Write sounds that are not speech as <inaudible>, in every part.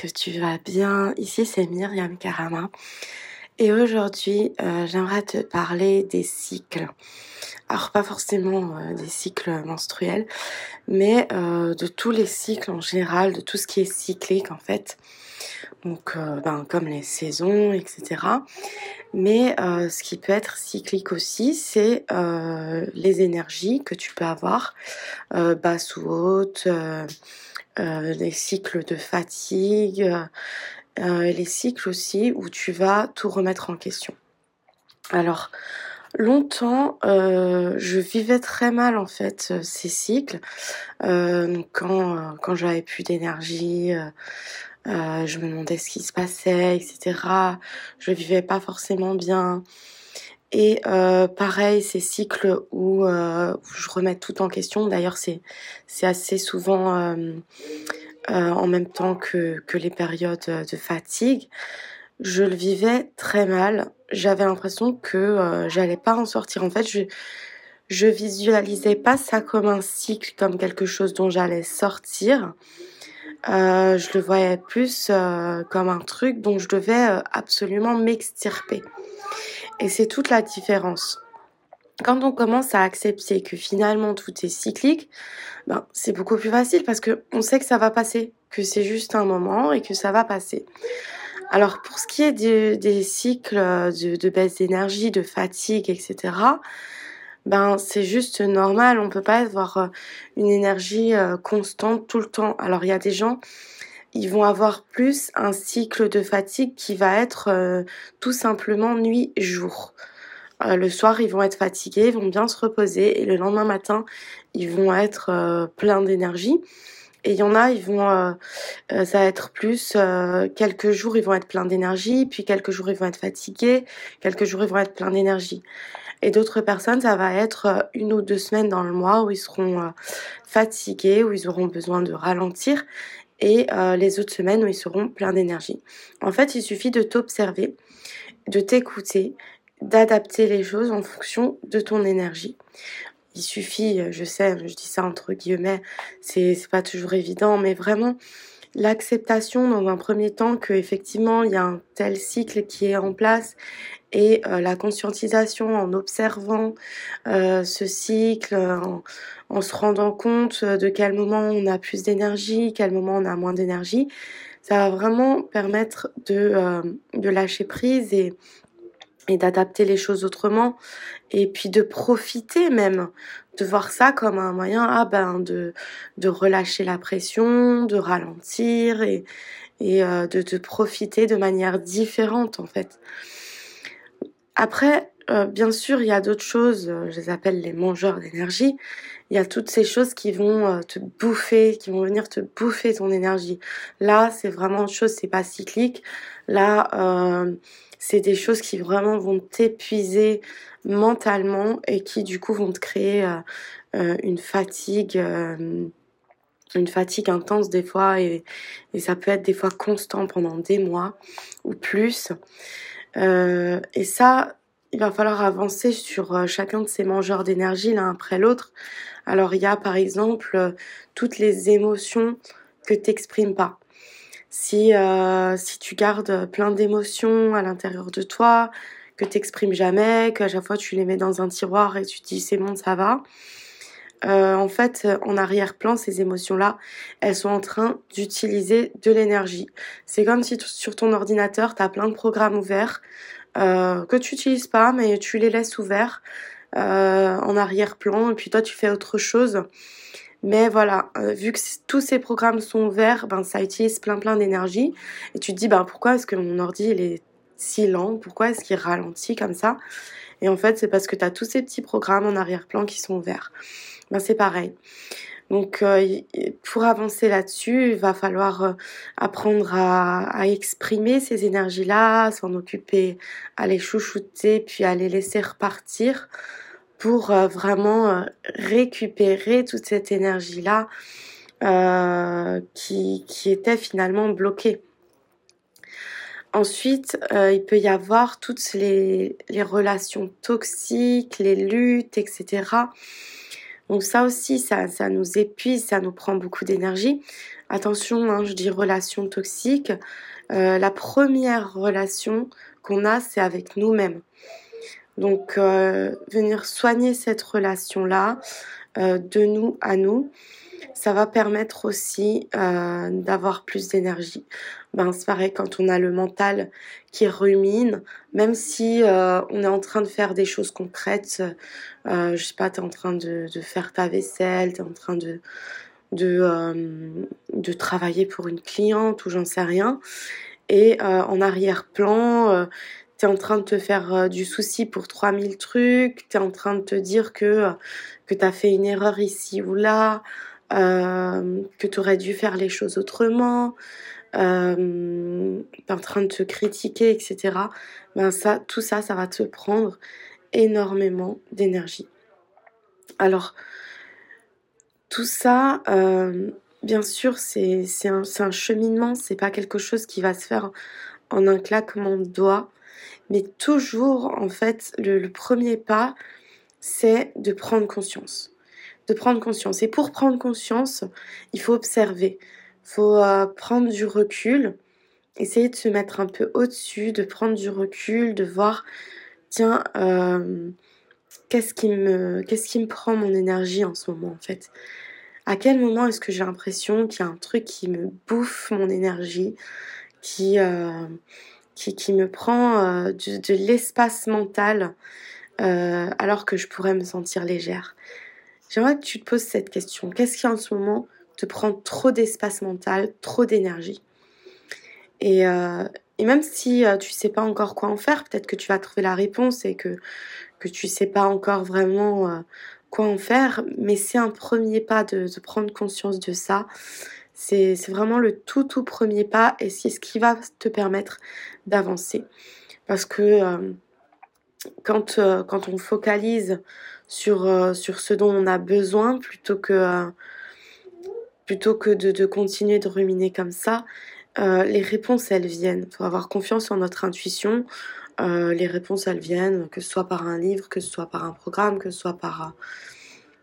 que tu vas bien. Ici c'est Myriam Karama et aujourd'hui euh, j'aimerais te parler des cycles. Alors pas forcément euh, des cycles menstruels, mais euh, de tous les cycles en général, de tout ce qui est cyclique en fait. Donc ben, comme les saisons, etc. Mais ce qui peut être cyclique aussi, c'est les énergies que tu peux avoir, basses ou hautes les cycles de fatigue, euh, les cycles aussi où tu vas tout remettre en question. Alors, longtemps, euh, je vivais très mal en fait ces cycles. quand quand j'avais plus d'énergie, je me demandais ce qui se passait, etc. Je vivais pas forcément bien. Et euh, pareil, ces cycles où, euh, je remets tout en question. D'ailleurs, c'est c'est assez souvent euh, euh, en même temps que que les périodes de fatigue. Je le vivais très mal. J'avais l'impression que euh, j'allais pas en sortir. En fait, je je visualisais pas ça comme un cycle, comme quelque chose dont j'allais sortir. Euh, je le voyais plus comme un truc dont je devais absolument m'extirper. Et c'est toute la différence. Quand on commence à accepter que finalement tout est cyclique, ben, c'est beaucoup plus facile parce que on sait que ça va passer, que c'est juste un moment et que ça va passer. Alors pour ce qui est des cycles de, de baisse d'énergie, de fatigue, etc., ben c'est juste normal. On peut pas avoir une énergie euh, constante tout le temps. Alors il y a des gens ils vont avoir plus un cycle de fatigue qui va être euh, tout simplement nuit-jour. Euh, le soir, ils vont être fatigués, ils vont bien se reposer et le lendemain matin, ils vont être euh, pleins d'énergie. Et il y en a, ils vont, ça va être plus quelques jours, ils vont être pleins d'énergie, puis quelques jours, ils vont être fatigués, quelques jours, ils vont être pleins d'énergie. Et d'autres personnes, ça va être une ou deux semaines dans le mois où ils seront fatigués, où ils auront besoin de ralentir et euh, les autres semaines où ils seront pleins d'énergie. En fait, il suffit de t'observer, de t'écouter, d'adapter les choses en fonction de ton énergie. Il suffit, euh, je sais, je dis ça entre guillemets, c'est pas toujours évident, mais vraiment l'acceptation dans un premier temps que effectivement il y a un tel cycle qui est en place et euh, la conscientisation en observant euh, ce cycle, en, en, se rendant compte de quel moment on a plus d'énergie, quel moment on a moins d'énergie, ça va vraiment permettre de, euh, de lâcher prise et, et d'adapter les choses autrement et puis de profiter même de voir ça comme un moyen ah ben de de relâcher la pression de ralentir et et euh, de, de profiter de manière différente en fait après, euh, bien sûr, il y a d'autres choses, euh, je les appelle les mangeurs d'énergie. Il y a toutes ces choses qui vont euh, te bouffer, qui vont venir te bouffer ton énergie. Là, c'est vraiment autre chose, c'est pas cyclique. Là, c'est des choses qui vraiment vont t'épuiser mentalement et qui du coup vont te créer une fatigue une fatigue intense des fois et, et, ça peut être des fois constant pendant des mois ou plus. Euh, et ça, il va falloir avancer sur euh, chacun de ces mangeurs d'énergie l'un après l'autre. Alors il y a par exemple euh, toutes les émotions que t'exprimes pas. Si si tu gardes plein d'émotions à l'intérieur de toi que t'exprimes jamais, qu'à chaque fois tu les mets dans un tiroir et tu te dis c'est bon ça va, euh, en fait, en arrière-plan, ces émotions-là, elles sont en train d'utiliser de l'énergie. C'est comme si sur ton ordinateur, tu as plein de programmes ouverts euh, que tu n'utilises pas, mais tu les laisses ouverts euh, en arrière-plan, et puis toi, tu fais autre chose. Mais voilà, vu que tous ces programmes sont ouverts, ben ça utilise plein plein d'énergie. Et tu te dis, ben pourquoi est-ce que mon ordi il est si lent? Pourquoi est-ce qu'il ralentit comme ça? Et en fait, c'est parce que tu as tous ces petits programmes en arrière-plan qui sont ouverts ben c'est pareil. Donc euh, pour avancer là-dessus, il va falloir euh, apprendre à, exprimer ces énergies-là, s'en occuper, à les chouchouter, puis à les laisser repartir pour euh, vraiment récupérer toute cette énergie-là qui était finalement bloquée. Ensuite, il peut y avoir toutes les, relations toxiques, les luttes, etc Donc ça aussi, ça, nous épuise, ça nous prend beaucoup d'énergie. Attention, hein, je dis relation toxique. Euh, la première relation qu'on a, c'est avec nous-mêmes. Donc, euh, venir soigner cette relation-là, euh, de nous à nous, ça va permettre aussi d'avoir plus d'énergie. Ben, c'est pareil quand on a le mental qui rumine, même si on est en train de faire des choses concrètes, je sais pas, tu es en train de, faire ta vaisselle, tu es en train de, de, travailler pour une cliente ou j'en sais rien. Et euh, en arrière-plan, euh, tu es en train de te faire euh, du souci pour 3000 trucs, tu es en train de te dire que, que tu as fait une erreur ici ou là, que tu aurais dû faire les choses autrement, euh, en train de te critiquer, etc. Ben ça, tout ça, ça va te prendre énormément d'énergie. Alors, tout ça, euh, bien sûr, c'est un, un, cheminement, c'est pas quelque chose qui va se faire en un claquement de doigts, mais toujours, en fait, le, premier pas, c'est de prendre conscience. De prendre conscience. Et pour prendre conscience, il faut observer, il faut euh, prendre du recul, essayer de se mettre un peu au-dessus, de prendre du recul, de voir, tiens, euh, qu'est-ce qui me, qu'est-ce qui me prend mon énergie en ce moment, en fait? À quel moment est-ce que j'ai l'impression qu'il y a un truc qui me bouffe mon énergie, qui, euh, qui, me prend de, l'espace mental alors que je pourrais me sentir légère? J'aimerais que tu te poses cette question. Qu'est-ce qui en ce moment te prend trop d'espace mental, trop d'énergie? Et, et, même si tu sais pas encore quoi en faire, peut-être que tu vas trouver la réponse et que, que tu sais pas encore vraiment quoi en faire, mais c'est un premier pas de, prendre conscience de ça. C'est vraiment le tout tout premier pas et c'est ce qui va te permettre d'avancer. Parce que euh, quand, euh, quand on focalise sur, euh, sur ce dont on a besoin plutôt que, plutôt que de, de, continuer de ruminer comme ça, les réponses elles viennent. Il faut avoir confiance en notre intuition. Euh, les réponses, elles viennent, que ce soit par un livre, que ce soit par un programme, que ce soit par, euh,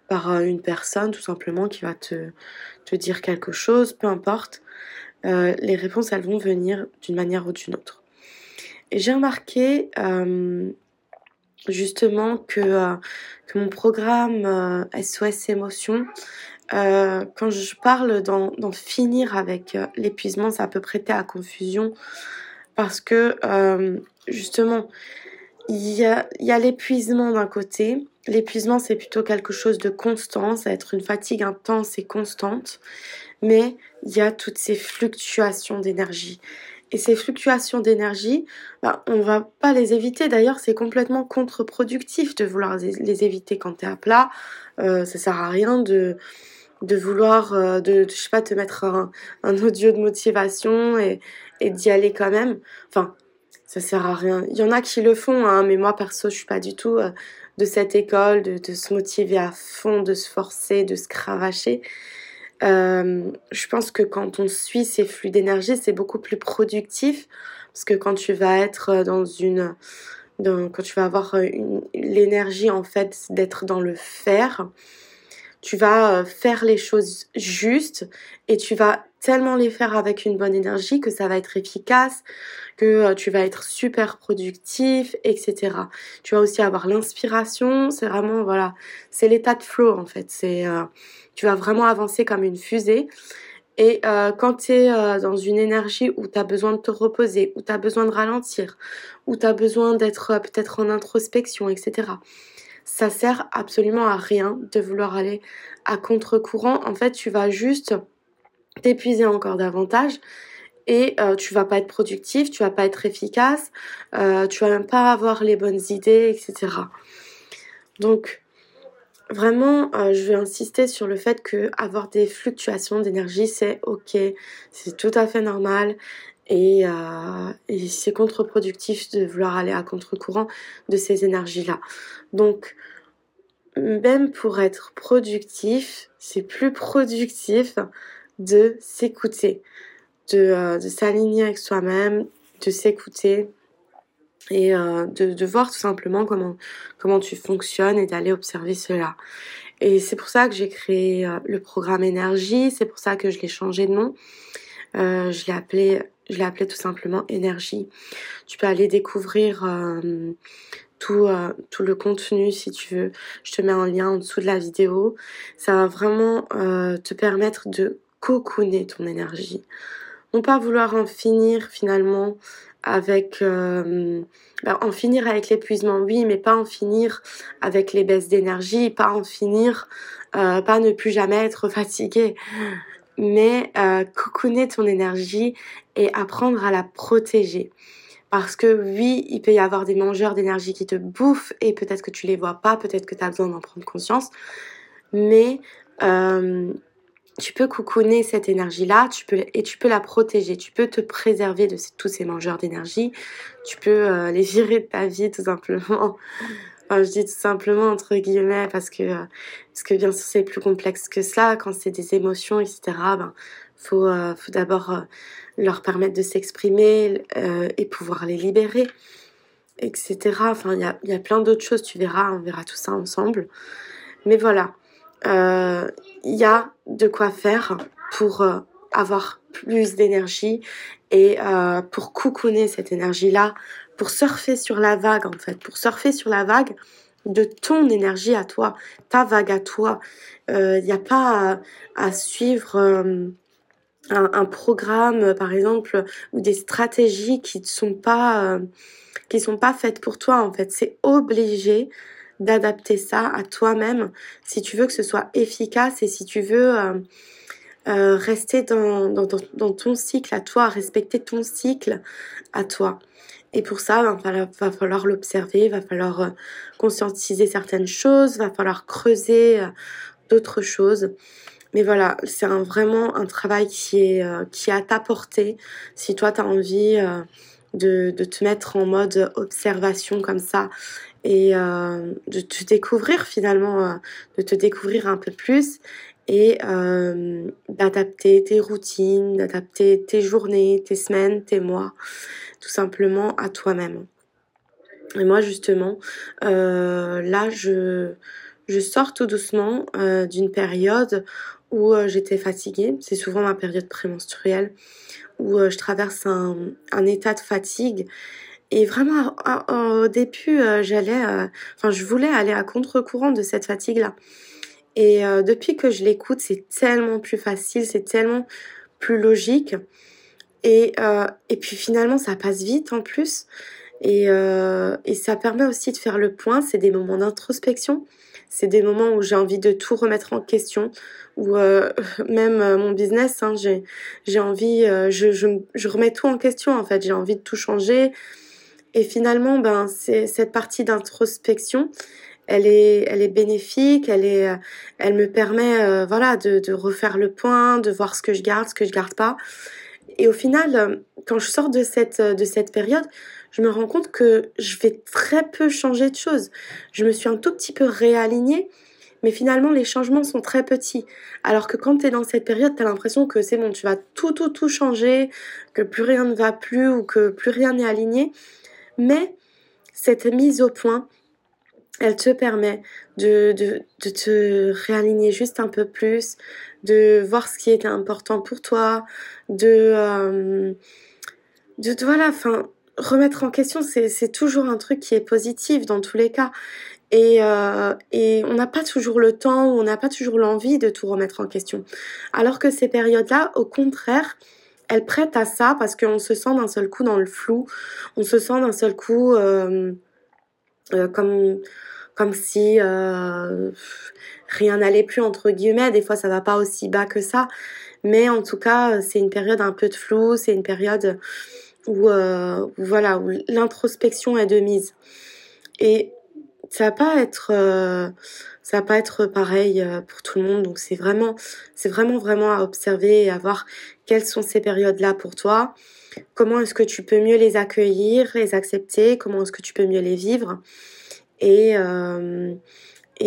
par euh, une personne tout simplement qui va te, te dire quelque chose, peu importe. les réponses, elles vont venir d'une manière ou d'une autre. Et j'ai remarqué justement que, que mon programme SOS Émotion, quand je parle d'en finir avec l'épuisement, ça peut prêter à confusion parce que justement, il y a, l'épuisement d'un côté. L'épuisement, c'est plutôt quelque chose de constant, ça va être une fatigue intense et constante, mais il y a toutes ces fluctuations d'énergie. Et ces fluctuations d'énergie, bah, on va pas les éviter. D'ailleurs, c'est complètement contre-productif de vouloir les éviter quand tu es à plat. Euh, ça sert à rien de, de vouloir, euh, de, je sais pas, te mettre un, audio de motivation et, et d'y aller quand même. Enfin, ça sert à rien. Il y en a qui le font, hein, mais moi perso, je suis pas du tout euh, de cette école, de, de, se motiver à fond, de se forcer, de se cravacher. Euh, je pense que quand on suit ces flux d'énergie, c'est beaucoup plus productif. Parce que quand tu vas être dans une, quand tu vas avoir l'énergie en fait d'être dans le faire, tu vas euh, faire les choses justes et tu vas tellement les faire avec une bonne énergie que ça va être efficace, que euh, tu vas être super productif, etc. Tu vas aussi avoir l'inspiration, c'est vraiment, voilà, c'est l'état de flow en fait. C'est, euh, tu vas vraiment avancer comme une fusée. Et quand tu es dans une énergie où tu as besoin de te reposer, où tu as besoin de ralentir, où tu as besoin d'être peut-être en introspection, etc ça sert absolument à rien de vouloir aller à contre-courant. En fait, tu vas juste t'épuiser encore davantage et euh, tu vas pas être productif, tu vas pas être efficace, euh, tu vas même pas avoir les bonnes idées, etc. Donc vraiment, euh, je vais insister sur le fait que avoir des fluctuations d'énergie, c'est ok, c'est tout à fait normal et, euh, et c'est contre-productif de vouloir aller à contre-courant de ces énergies-là. Donc, même pour être productif, c'est plus productif de s'écouter, de, euh, de s'aligner avec soi-même, de s'écouter et euh, de, de, voir tout simplement comment, comment tu fonctionnes et d'aller observer cela. Et c'est pour ça que j'ai créé euh, le programme énergie, c'est pour ça que je l'ai changé de nom. Euh, je l'ai appelé, je l'ai appelé tout simplement énergie. Tu peux aller découvrir euh, tout, euh, tout le contenu si tu veux. Je te mets un lien en dessous de la vidéo. Ça va vraiment euh, te permettre de cocooner ton énergie. Non pas vouloir en finir finalement avec euh, ben, en finir avec l'épuisement oui mais pas en finir avec les baisses d'énergie pas en finir euh, pas ne plus jamais être fatigué mais euh, cocooner ton énergie et apprendre à la protéger. Parce que oui il peut y avoir des mangeurs d'énergie qui te bouffent et peut-être que tu les vois pas peut-être que tu as besoin d'en prendre conscience mais euh, tu peux coucouner cette énergie-là, et tu peux la protéger, tu peux te préserver de tous ces mangeurs d'énergie, tu peux euh, les virer de ta vie tout simplement. Je dis tout simplement entre guillemets parce que euh, parce que bien sûr c'est plus complexe que cela. Quand c'est des émotions, etc. Ben faut euh, faut d'abord euh, leur permettre de s'exprimer et pouvoir les libérer, etc. Enfin il y a y a plein d'autres choses. Tu verras, on verra tout ça ensemble. Mais voilà il y a de quoi faire pour avoir plus d'énergie et pour coucouner cette énergie-là, pour surfer sur la vague en fait, pour surfer sur la vague de ton énergie à toi, ta vague à toi. Il euh, n'y a pas à, suivre euh, un, programme, par exemple, ou des stratégies qui ne sont pas euh, sont pas faites pour toi en fait. C'est obligé d'adapter ça à toi-même si tu veux que ce soit efficace et si tu veux rester dans, ton cycle à toi, respecter ton cycle à toi. Et pour ça, va falloir, va falloir l'observer, va falloir euh, conscientiser certaines choses, va falloir creuser euh, d'autres choses. Mais voilà, c'est vraiment un travail qui est, euh, qui à ta portée. Si toi, tu as envie de, te mettre en mode observation comme ça et de te découvrir finalement, de te découvrir un peu plus et euh, d'adapter tes routines, d'adapter tes journées, tes semaines, tes mois, tout simplement à toi-même. Et moi justement, euh, là je, je sors tout doucement euh, d'une période où j'étais fatiguée. C'est souvent ma période prémenstruelle où je traverse un, un état de fatigue et vraiment, au début, j'allais, enfin, je voulais aller à contre-courant de cette fatigue-là. Et euh, depuis que je l'écoute, c'est tellement plus facile, c'est tellement plus logique. Et, et puis finalement, ça passe vite en plus. Et, et ça permet aussi de faire le point. C'est des moments d'introspection. C'est des moments où j'ai envie de tout remettre en question. Ou <laughs> même mon business, hein, j'ai, envie, je, je, je remets tout en question en fait. J'ai envie de tout changer. Et finalement, ben, c'est cette partie d'introspection, elle est, elle est bénéfique, elle est, elle me permet, euh, voilà, de, de refaire le point, de voir ce que je garde, ce que je garde pas. Et au final, quand je sors de cette, de cette période, je me rends compte que je vais très peu changer de choses. Je me suis un tout petit peu réalignée, mais finalement, les changements sont très petits. Alors que quand tu es dans cette période, tu as l'impression que c'est bon, tu vas tout, tout, tout changer, que plus rien ne va plus ou que plus rien n'est aligné. Mais cette mise au point, elle te permet de, de, de te réaligner juste un peu plus, de voir ce qui est important pour toi, de, euh, de, voilà, enfin, remettre en question, c'est toujours un truc qui est positif dans tous les cas. Et, euh, et on n'a pas toujours le temps ou on n'a pas toujours l'envie de tout remettre en question. Alors que ces périodes-là, au contraire, elle prête à ça parce qu'on se sent d'un seul coup dans le flou, on se sent d'un seul coup euh, euh, comme comme si euh, rien n'allait plus entre guillemets. Des fois, ça va pas aussi bas que ça, mais en tout cas, c'est une période un peu de flou, c'est une période où, euh, voilà où l'introspection est de mise. Et ça va pas être euh, ça va pas être pareil euh, pour tout le monde. Donc c'est vraiment c'est vraiment vraiment à observer et à voir quelles sont ces périodes là pour toi comment est-ce que tu peux mieux les accueillir les accepter? Comment est-ce que tu peux mieux les vivre? Et euh,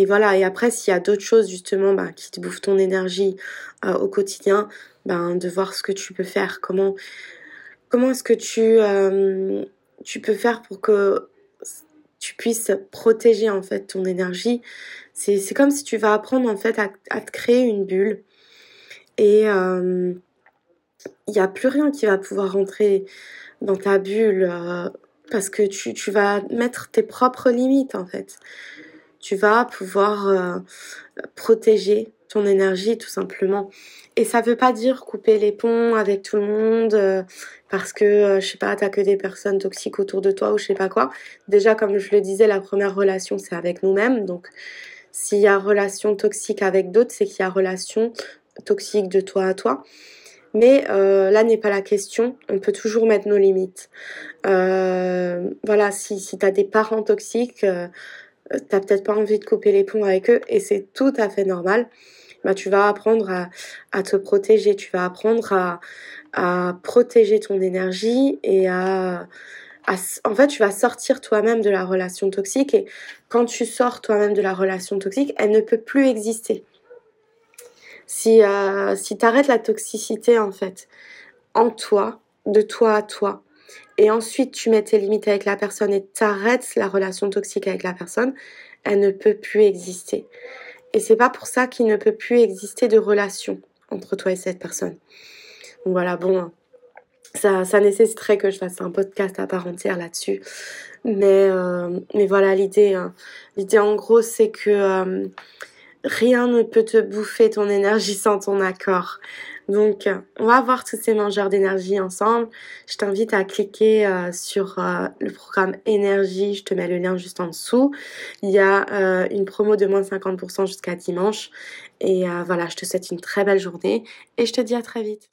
voilà. Et après s'il y a d'autres choses justement bah, qui te bouffent ton énergie euh, au quotidien ben de voir ce que tu peux faire. Comment est-ce que tu euh, tu peux faire pour que tu puisses protéger en fait ton énergie? C'est comme si tu vas apprendre en fait à, à te créer une bulle. Et il n'y a plus rien qui va pouvoir rentrer dans ta bulle parce que tu, vas mettre tes propres limites en fait. Tu vas pouvoir protéger ton énergie tout simplement. Et ça veut pas dire couper les ponts avec tout le monde euh, parce que euh, je sais pas, t'as que des personnes toxiques autour de toi ou je sais pas quoi. Déjà comme je le disais, la première relation c'est avec nous-mêmes. Donc s'il y a relation toxique avec d'autres, c'est qu'il y a relation toxique de toi à toi. Mais euh, là n'est pas la question. On peut toujours mettre nos limites. voilà, si, si tu des parents toxiques, euh, t'as peut-être pas envie de couper les ponts avec eux et c'est tout à fait normal bah, tu vas apprendre à, te protéger, tu vas apprendre à, à protéger ton énergie et à, à, en fait, tu vas sortir toi-même de la relation toxique et quand tu sors toi-même de la relation toxique, elle ne peut plus exister. Si, euh, si tu arrêtes la toxicité, en fait, en toi, de toi à toi, et ensuite tu mets tes limites avec la personne et t'arrêtes la relation toxique avec la personne, elle ne peut plus exister. Et c'est pas pour ça qu'il ne peut plus exister de relation entre toi et cette personne. Donc voilà, bon, ça, ça nécessiterait que je fasse un podcast à part entière là-dessus. Mais, euh, mais voilà, l'idée, hein. l'idée en gros, c'est que euh, rien ne peut te bouffer ton énergie sans ton accord. Donc, on va voir tous ces mangeurs d'énergie ensemble. Je t'invite à cliquer euh, sur euh, le programme énergie. Je te mets le lien juste en dessous. Il y a euh, une promo de moins de 50% jusqu'à dimanche. Et voilà, je te souhaite une très belle journée et je te dis à très vite.